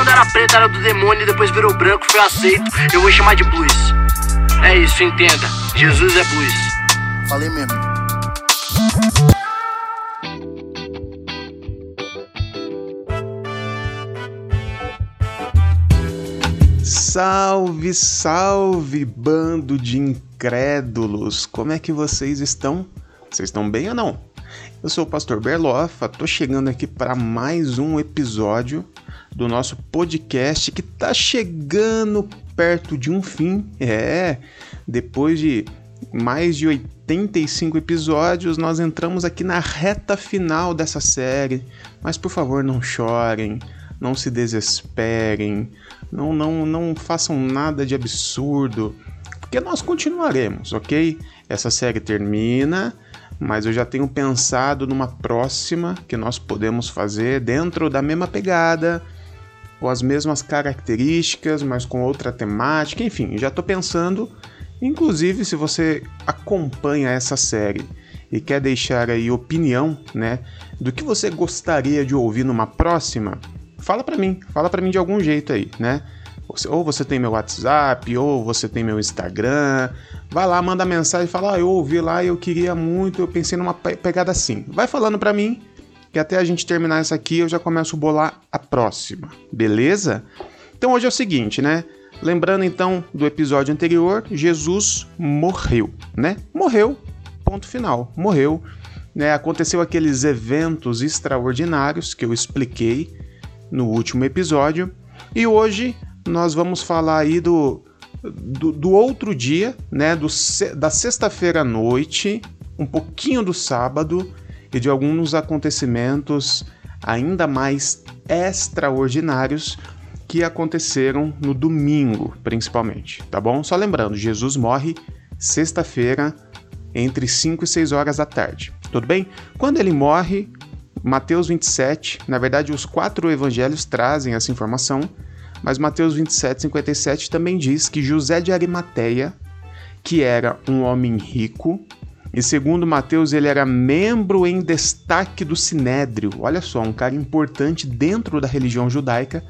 quando era preto era do demônio e depois virou branco, foi aceito. Eu vou chamar de blues. É isso, entenda. Jesus é blues. Falei mesmo. Salve, salve, bando de incrédulos! Como é que vocês estão? Vocês estão bem ou não? Eu sou o pastor Berlofa, tô chegando aqui para mais um episódio do nosso podcast que tá chegando perto de um fim. É, depois de mais de 85 episódios, nós entramos aqui na reta final dessa série. Mas por favor, não chorem, não se desesperem, não, não, não façam nada de absurdo, porque nós continuaremos, ok? Essa série termina, mas eu já tenho pensado numa próxima que nós podemos fazer dentro da mesma pegada, com as mesmas características, mas com outra temática, enfim, já estou pensando. Inclusive, se você acompanha essa série e quer deixar aí opinião, né, do que você gostaria de ouvir numa próxima, fala para mim, fala para mim de algum jeito aí, né? Ou você tem meu WhatsApp, ou você tem meu Instagram. Vai lá, manda mensagem, fala: ah, eu ouvi lá, eu queria muito, eu pensei numa pegada assim. Vai falando para mim, que até a gente terminar essa aqui eu já começo a bolar a próxima, beleza? Então hoje é o seguinte, né? Lembrando então do episódio anterior, Jesus morreu, né? Morreu, ponto final, morreu. Né? Aconteceu aqueles eventos extraordinários que eu expliquei no último episódio. E hoje nós vamos falar aí do, do, do outro dia, né? Do, da sexta-feira à noite, um pouquinho do sábado e de alguns acontecimentos ainda mais extraordinários que aconteceram no domingo, principalmente, tá bom? Só lembrando, Jesus morre sexta-feira entre 5 e 6 horas da tarde. Tudo bem? Quando ele morre, Mateus 27, na verdade, os quatro evangelhos trazem essa informação, mas Mateus 27, 57 também diz que José de Arimateia, que era um homem rico, e segundo Mateus, ele era membro em destaque do Sinédrio. Olha só, um cara importante dentro da religião judaica.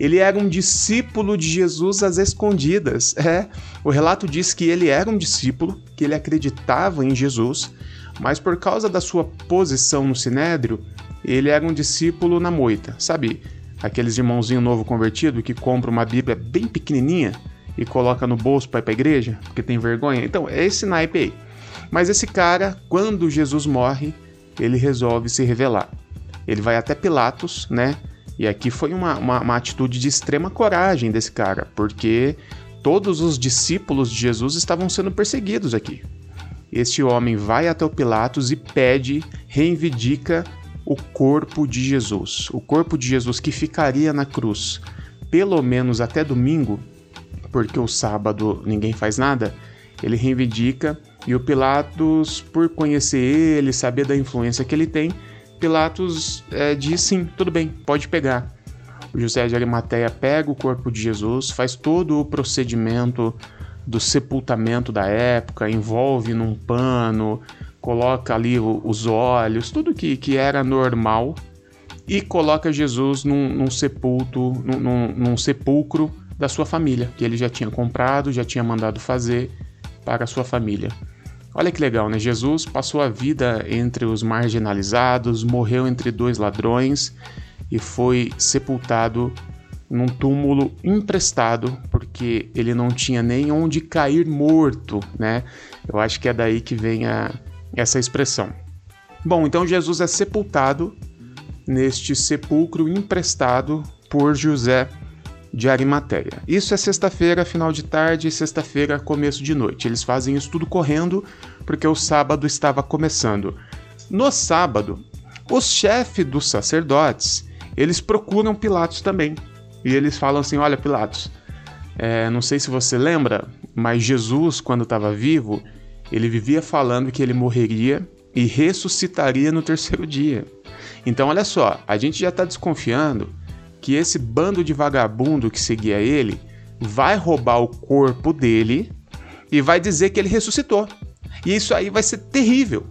Ele era um discípulo de Jesus às escondidas. É, o relato diz que ele era um discípulo, que ele acreditava em Jesus, mas por causa da sua posição no sinédrio, ele era um discípulo na moita, sabe? Aqueles irmãozinho novo convertido que compra uma Bíblia bem pequenininha e coloca no bolso para ir para a igreja, porque tem vergonha. Então, é esse naipe aí. Mas esse cara, quando Jesus morre, ele resolve se revelar. Ele vai até Pilatos, né? E aqui foi uma, uma, uma atitude de extrema coragem desse cara, porque todos os discípulos de Jesus estavam sendo perseguidos aqui. Este homem vai até o Pilatos e pede, reivindica o corpo de Jesus. O corpo de Jesus que ficaria na cruz pelo menos até domingo, porque o sábado ninguém faz nada, ele reivindica e o Pilatos, por conhecer ele, saber da influência que ele tem, Pilatos é, diz sim, tudo bem, pode pegar. O José de Arimateia pega o corpo de Jesus, faz todo o procedimento do sepultamento da época, envolve num pano, coloca ali os olhos, tudo que, que era normal, e coloca Jesus num, num sepulto, num, num, sepulcro da sua família, que ele já tinha comprado, já tinha mandado fazer para a sua família. Olha que legal, né? Jesus passou a vida entre os marginalizados, morreu entre dois ladrões e foi sepultado num túmulo emprestado, porque ele não tinha nem onde cair morto, né? Eu acho que é daí que vem a, essa expressão. Bom, então Jesus é sepultado neste sepulcro emprestado por José de Arimateia. Isso é sexta-feira, final de tarde, e sexta-feira, começo de noite. Eles fazem isso tudo correndo porque o sábado estava começando. No sábado, os chefes dos sacerdotes, eles procuram Pilatos também e eles falam assim: Olha, Pilatos, é, não sei se você lembra, mas Jesus, quando estava vivo, ele vivia falando que ele morreria e ressuscitaria no terceiro dia. Então, olha só, a gente já está desconfiando que esse bando de vagabundo que seguia ele vai roubar o corpo dele e vai dizer que ele ressuscitou. E isso aí vai ser terrível.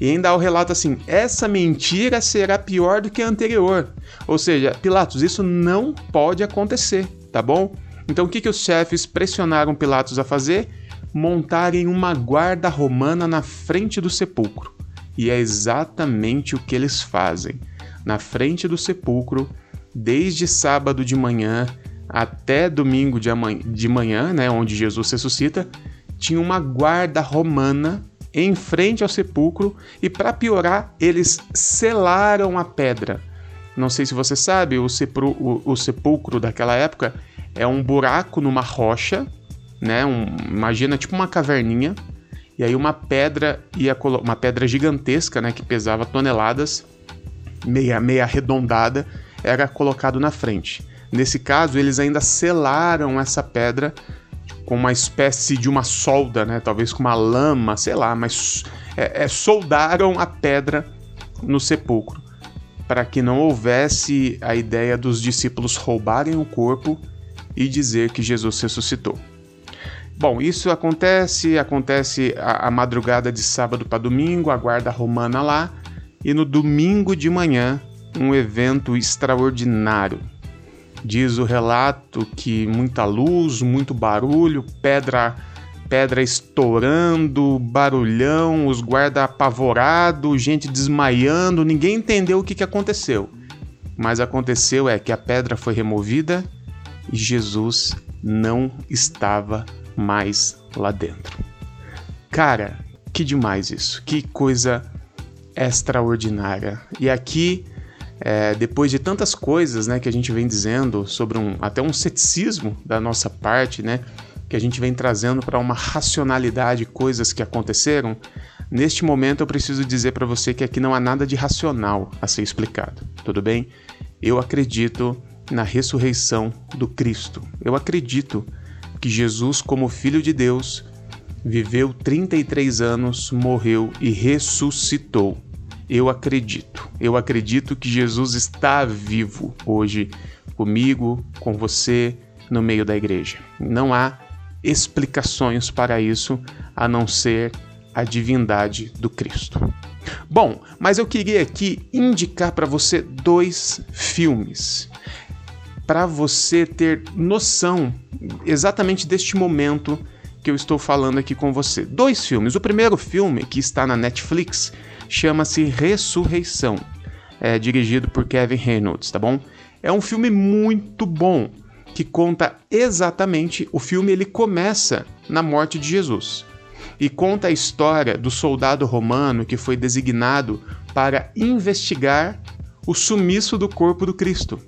E ainda há o relato assim: essa mentira será pior do que a anterior. Ou seja, Pilatos, isso não pode acontecer, tá bom? Então o que, que os chefes pressionaram Pilatos a fazer? Montarem uma guarda romana na frente do sepulcro. E é exatamente o que eles fazem. Na frente do sepulcro, desde sábado de manhã até domingo de, de manhã, né, onde Jesus ressuscita, tinha uma guarda romana em frente ao sepulcro e, para piorar, eles selaram a pedra. Não sei se você sabe, o, o, o sepulcro daquela época é um buraco numa rocha, né? Um, imagina tipo uma caverninha. E aí uma pedra ia uma pedra gigantesca, né, que pesava toneladas, meia meia arredondada, era colocado na frente. Nesse caso, eles ainda selaram essa pedra com uma espécie de uma solda, né? Talvez com uma lama, sei lá, mas é, é, soldaram a pedra no sepulcro para que não houvesse a ideia dos discípulos roubarem o corpo e dizer que Jesus ressuscitou. Bom, isso acontece, acontece a, a madrugada de sábado para domingo, a guarda romana lá, e no domingo de manhã, um evento extraordinário. Diz o relato que muita luz, muito barulho, pedra pedra estourando, barulhão, os guardas apavorados, gente desmaiando, ninguém entendeu o que, que aconteceu. Mas aconteceu é que a pedra foi removida e Jesus não estava mais lá dentro. Cara, que demais isso, que coisa extraordinária. E aqui, é, depois de tantas coisas né, que a gente vem dizendo sobre um, até um ceticismo da nossa parte, né, que a gente vem trazendo para uma racionalidade coisas que aconteceram, neste momento eu preciso dizer para você que aqui não há nada de racional a ser explicado, tudo bem? Eu acredito na ressurreição do Cristo. Eu acredito que Jesus, como Filho de Deus, viveu 33 anos, morreu e ressuscitou. Eu acredito. Eu acredito que Jesus está vivo hoje comigo, com você, no meio da igreja. Não há explicações para isso a não ser a divindade do Cristo. Bom, mas eu queria aqui indicar para você dois filmes para você ter noção exatamente deste momento que eu estou falando aqui com você. Dois filmes. O primeiro filme, que está na Netflix, chama-se Ressurreição, é dirigido por Kevin Reynolds, tá bom? É um filme muito bom que conta exatamente o filme ele começa na morte de Jesus e conta a história do soldado romano que foi designado para investigar o sumiço do corpo do Cristo.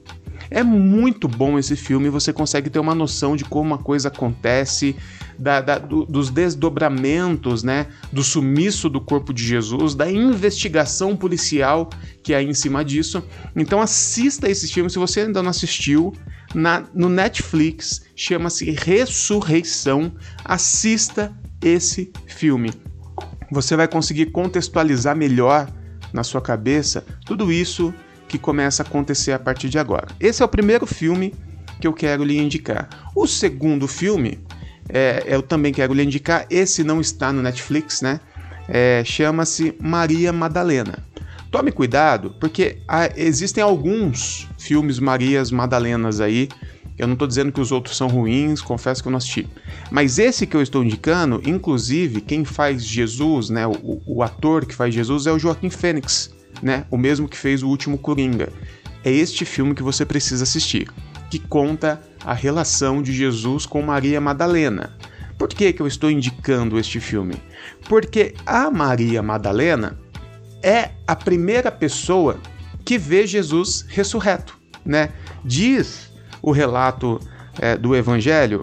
É muito bom esse filme, você consegue ter uma noção de como uma coisa acontece, da, da, do, dos desdobramentos, né, do sumiço do corpo de Jesus, da investigação policial que há em cima disso. Então assista esse filme, se você ainda não assistiu, na, no Netflix, chama-se Ressurreição. Assista esse filme. Você vai conseguir contextualizar melhor na sua cabeça tudo isso que começa a acontecer a partir de agora. Esse é o primeiro filme que eu quero lhe indicar. O segundo filme, é, eu também quero lhe indicar, esse não está no Netflix, né? É, Chama-se Maria Madalena. Tome cuidado, porque há, existem alguns filmes Marias Madalenas aí. Eu não estou dizendo que os outros são ruins, confesso que eu não assisti. Mas esse que eu estou indicando, inclusive, quem faz Jesus, né, o, o ator que faz Jesus é o Joaquim Fênix né? O mesmo que fez o último Coringa. É este filme que você precisa assistir, que conta a relação de Jesus com Maria Madalena. Por que, que eu estou indicando este filme? Porque a Maria Madalena é a primeira pessoa que vê Jesus ressurreto, né? Diz o relato é, do Evangelho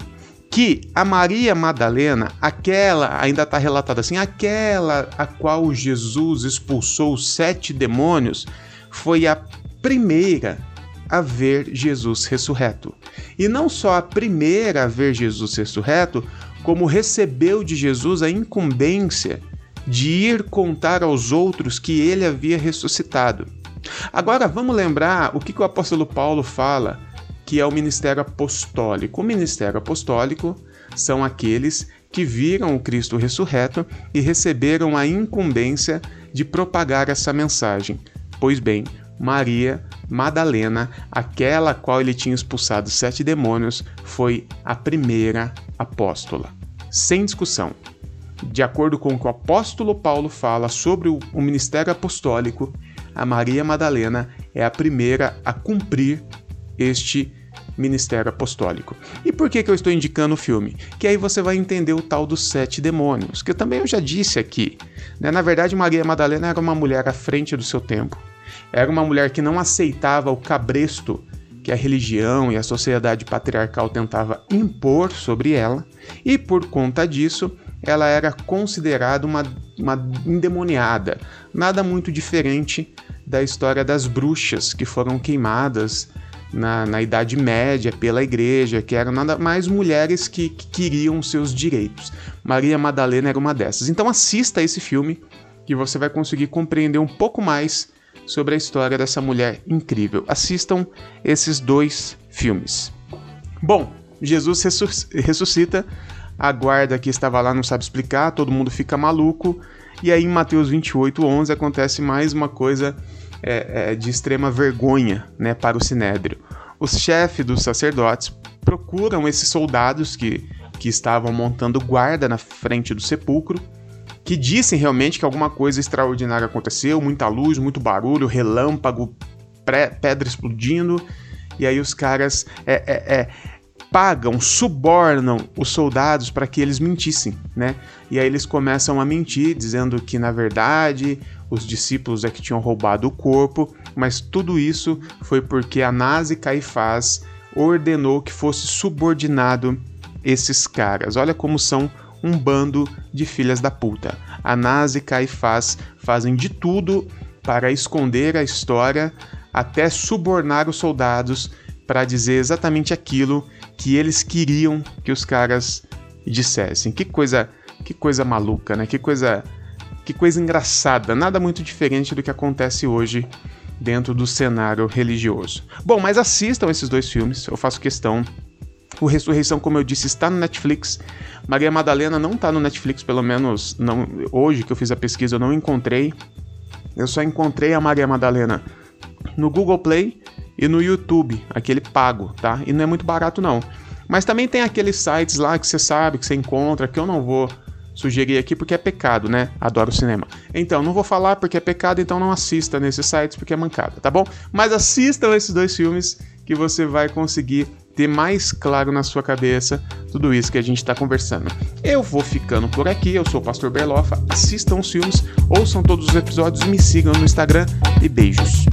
que a Maria Madalena, aquela, ainda está relatada assim, aquela a qual Jesus expulsou sete demônios, foi a primeira a ver Jesus ressurreto. E não só a primeira a ver Jesus ressurreto, como recebeu de Jesus a incumbência de ir contar aos outros que ele havia ressuscitado. Agora vamos lembrar o que, que o apóstolo Paulo fala que é o ministério apostólico. O ministério apostólico são aqueles que viram o Cristo ressurreto e receberam a incumbência de propagar essa mensagem. Pois bem, Maria Madalena, aquela qual ele tinha expulsado sete demônios, foi a primeira apóstola. Sem discussão. De acordo com o que o apóstolo Paulo fala sobre o ministério apostólico, a Maria Madalena é a primeira a cumprir este ministério apostólico. E por que, que eu estou indicando o filme? Que aí você vai entender o tal dos sete demônios, que também eu já disse aqui. Né? Na verdade, Maria Madalena era uma mulher à frente do seu tempo. Era uma mulher que não aceitava o cabresto que a religião e a sociedade patriarcal tentava impor sobre ela, e por conta disso, ela era considerada uma, uma endemoniada, nada muito diferente da história das bruxas que foram queimadas na, na Idade Média pela igreja, que eram nada mais mulheres que, que queriam seus direitos. Maria Madalena era uma dessas. Então assista esse filme que você vai conseguir compreender um pouco mais sobre a história dessa mulher incrível. Assistam esses dois filmes. Bom, Jesus ressuscita, a guarda que estava lá não sabe explicar, todo mundo fica maluco, e aí em Mateus 28, 11 acontece mais uma coisa é, é, de extrema vergonha né, para o Sinédrio. Os chefes dos sacerdotes procuram esses soldados que, que estavam montando guarda na frente do sepulcro que dissem realmente que alguma coisa extraordinária aconteceu, muita luz, muito barulho, relâmpago, pedra explodindo, e aí os caras é, é, é, pagam, subornam os soldados para que eles mentissem, né? E aí eles começam a mentir, dizendo que na verdade os discípulos é que tinham roubado o corpo, mas tudo isso foi porque Anás e Caifás ordenou que fosse subordinado esses caras. Olha como são um bando de filhas da puta. Anás e Caifás fazem de tudo para esconder a história, até subornar os soldados para dizer exatamente aquilo que eles queriam que os caras dissessem. Que coisa, que coisa maluca, né? Que coisa, que coisa engraçada. Nada muito diferente do que acontece hoje dentro do cenário religioso. Bom, mas assistam esses dois filmes. Eu faço questão o Ressurreição, como eu disse, está no Netflix. Maria Madalena não está no Netflix, pelo menos não, hoje que eu fiz a pesquisa eu não encontrei. Eu só encontrei a Maria Madalena no Google Play e no YouTube, aquele pago, tá? E não é muito barato não. Mas também tem aqueles sites lá que você sabe, que você encontra, que eu não vou sugerir aqui porque é pecado, né? Adoro cinema. Então, não vou falar porque é pecado, então não assista nesses sites porque é mancada, tá bom? Mas assistam esses dois filmes que você vai conseguir ter mais claro na sua cabeça tudo isso que a gente está conversando. Eu vou ficando por aqui, eu sou o Pastor Berlofa, assistam os filmes, ouçam todos os episódios, me sigam no Instagram e beijos.